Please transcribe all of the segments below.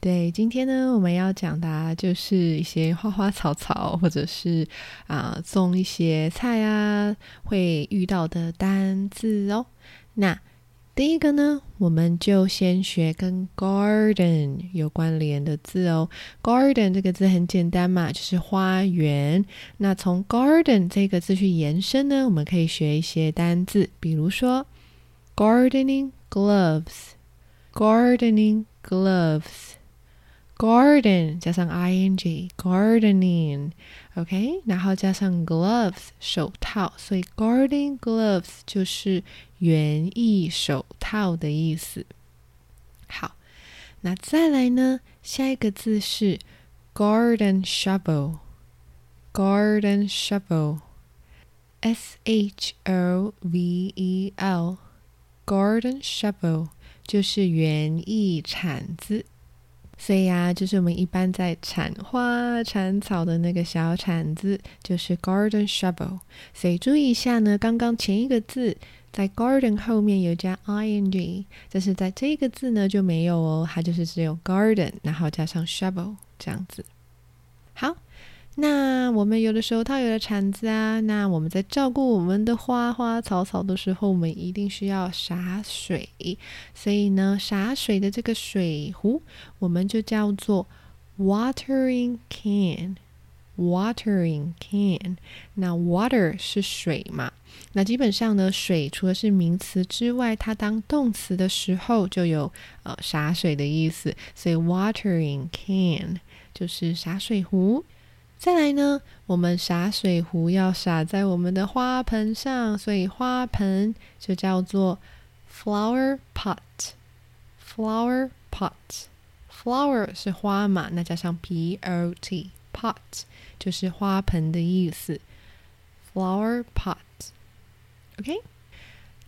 对，今天呢，我们要讲的就是一些花花草草，或者是啊种一些菜啊会遇到的单字哦。那第一个呢，我们就先学跟 garden 有关联的字哦。garden 这个字很简单嘛，就是花园。那从 garden 这个字去延伸呢，我们可以学一些单字，比如说 gardening gloves，gardening gloves。Garden 加上 ing，gardening，OK，然后加上 gloves 手套，所以 garden gloves 就是园艺手套的意思。好，那再来呢？下一个字是 garden shovel，garden shovel，S H O V E L，garden shovel 就是园艺铲子。所以呀，就是我们一般在铲花、铲草的那个小铲子，就是 garden shovel。所以注意一下呢，刚刚前一个字在 garden 后面有加 ing，但是在这个字呢就没有哦，它就是只有 garden，然后加上 shovel 这样子。好。那我们有的时候套有的铲子啊，那我们在照顾我们的花花草草的时候，我们一定需要洒水，所以呢，洒水的这个水壶，我们就叫做 watering can，watering can。那 water 是水嘛？那基本上呢，水除了是名词之外，它当动词的时候就有呃洒水的意思，所以 watering can 就是洒水壶。再来呢，我们洒水壶要洒在我们的花盆上，所以花盆就叫做 flower pot。flower pot。flower 是花嘛，那加上 p o t pot 就是花盆的意思。flower pot。OK。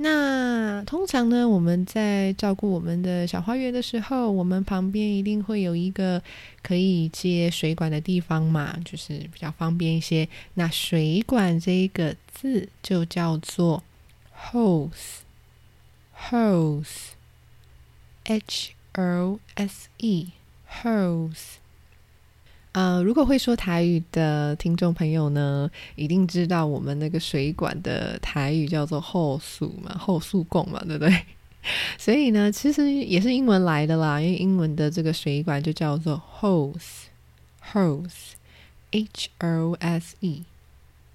那通常呢，我们在照顾我们的小花园的时候，我们旁边一定会有一个可以接水管的地方嘛，就是比较方便一些。那水管这一个字就叫做 hose，hose，h o s e，hose。呃，如果会说台语的听众朋友呢，一定知道我们那个水管的台语叫做后速嘛，后速供嘛，对不对？所以呢，其实也是英文来的啦，因为英文的这个水管就叫做 hose，hose，h o s e。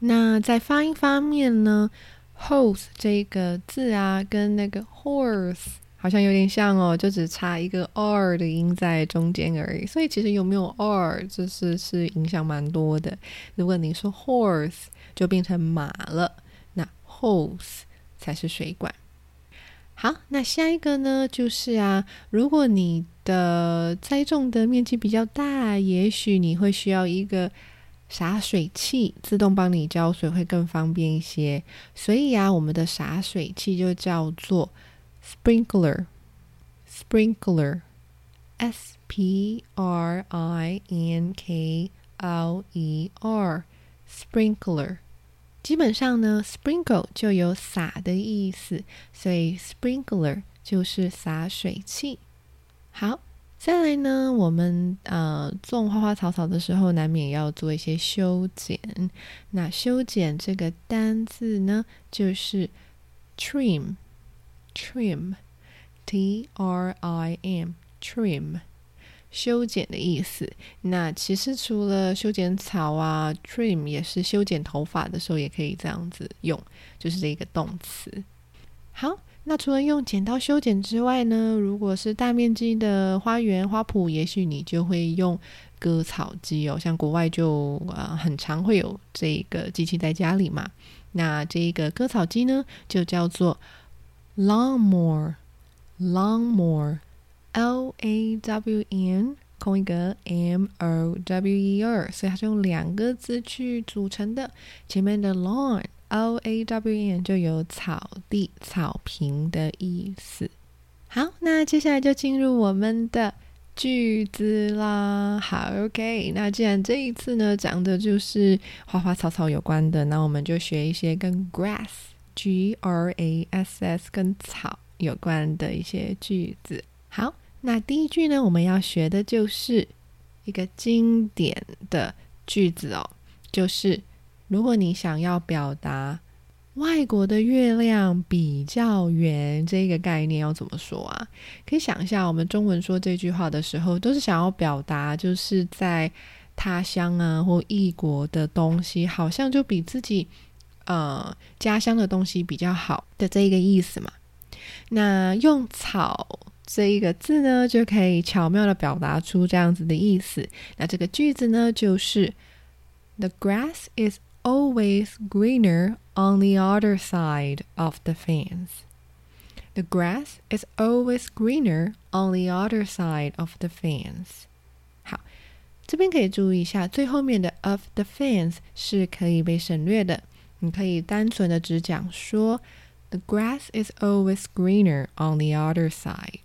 那在发音方面呢，hose 这个字啊，跟那个 horse。好像有点像哦，就只差一个 r 的音在中间而已。所以其实有没有 r，就是是影响蛮多的。如果你说 horse，就变成马了，那 hose 才是水管。好，那下一个呢，就是啊，如果你的栽种的面积比较大，也许你会需要一个洒水器，自动帮你浇水会更方便一些。所以啊，我们的洒水器就叫做。Sprinkler sprinkler s p r i n k l e r sprinkler 基本上呢，sprinkle 就有洒的意思，所以 sprinkler 就是洒水器。好，再来呢，我们呃种花花草草的时候，难免要做一些修剪。那修剪这个单字呢，就是 trim。Trim, t r i m, trim，修剪的意思。那其实除了修剪草啊，trim 也是修剪头发的时候也可以这样子用，就是这个动词。好，那除了用剪刀修剪之外呢，如果是大面积的花园花圃，也许你就会用割草机哦。像国外就啊，很常会有这个机器在家里嘛。那这个割草机呢，就叫做。Lawnmower, lawnmower, L A W N 空一格 m o w e r，所以它是用两个字去组成的。前面的 lawn l a w n 就有草地、草坪的意思。好，那接下来就进入我们的句子啦。好，OK，那既然这一次呢讲的就是花花草草有关的，那我们就学一些跟 grass g r a s s 跟草有关的一些句子。好。那第一句呢，我们要学的就是一个经典的句子哦，就是如果你想要表达外国的月亮比较圆这个概念要怎么说啊？可以想一下，我们中文说这句话的时候，都是想要表达就是在他乡啊或异国的东西，好像就比自己呃家乡的东西比较好的这一个意思嘛。那用草。这一个字呢，就可以巧妙的表达出这样子的意思。那这个句子呢，就是 The grass is always greener on the other side of the fence. The grass is always greener on the other side of the fence. 好，这边可以注意一下，最后面的 of the fence 是可以被省略的。你可以单纯的只讲说 The grass is always greener on the other side.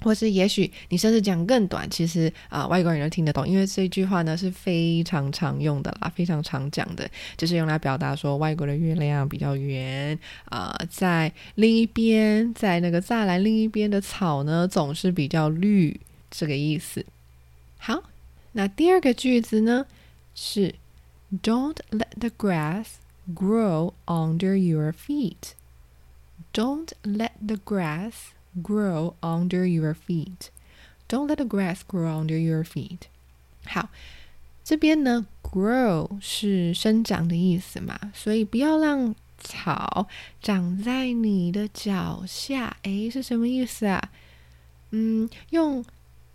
或是也许你甚至讲更短，其实啊外国人都听得懂，因为这句话呢是非常常用的啦，非常常讲的，就是用来表达说外国的月亮比较圆啊，在另一边，在那个栅栏另一边的草呢总是比较绿，这个意思。好，那第二个句子呢是 Don't let the grass grow under your feet. Don't let the grass Grow under your feet. Don't let the grass grow under your feet. 好，这边呢，grow 是生长的意思嘛，所以不要让草长在你的脚下。诶，是什么意思啊？嗯，用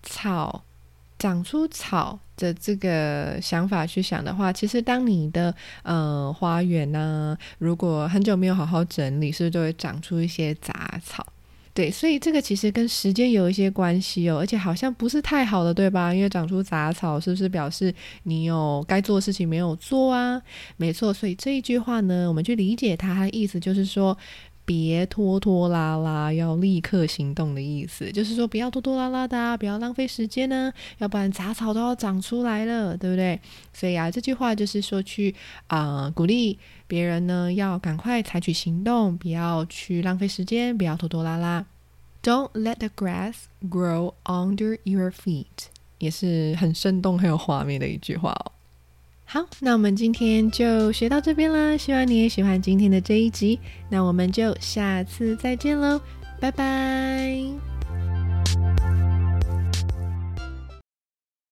草 长出草的这个想法去想的话，其实当你的呃花园呢，如果很久没有好好整理，是不是就会长出一些杂草？对，所以这个其实跟时间有一些关系哦，而且好像不是太好的，对吧？因为长出杂草，是不是表示你有该做的事情没有做啊？没错，所以这一句话呢，我们去理解它，它的意思就是说。别拖拖拉拉，要立刻行动的意思，就是说不要拖拖拉拉的，不要浪费时间呢，要不然杂草都要长出来了，对不对？所以啊，这句话就是说去啊鼓励别人呢，要赶快采取行动，不要去浪费时间，不要拖拖拉拉。Don't let the grass grow under your feet，也是很生动、很有画面的一句话哦。好，那我们今天就学到这边啦。希望你也喜欢今天的这一集。那我们就下次再见喽，拜拜。